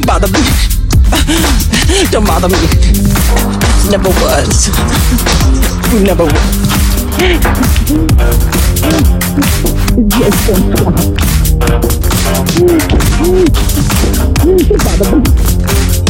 Don't bother me. Don't bother me. Never was. Never was. Stop. Don't bother me.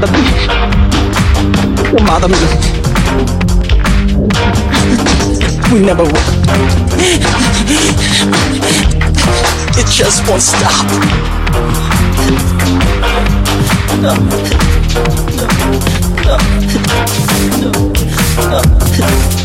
madam. Oh, the me. We never will. It just won't stop. No. No. No. No. No. no.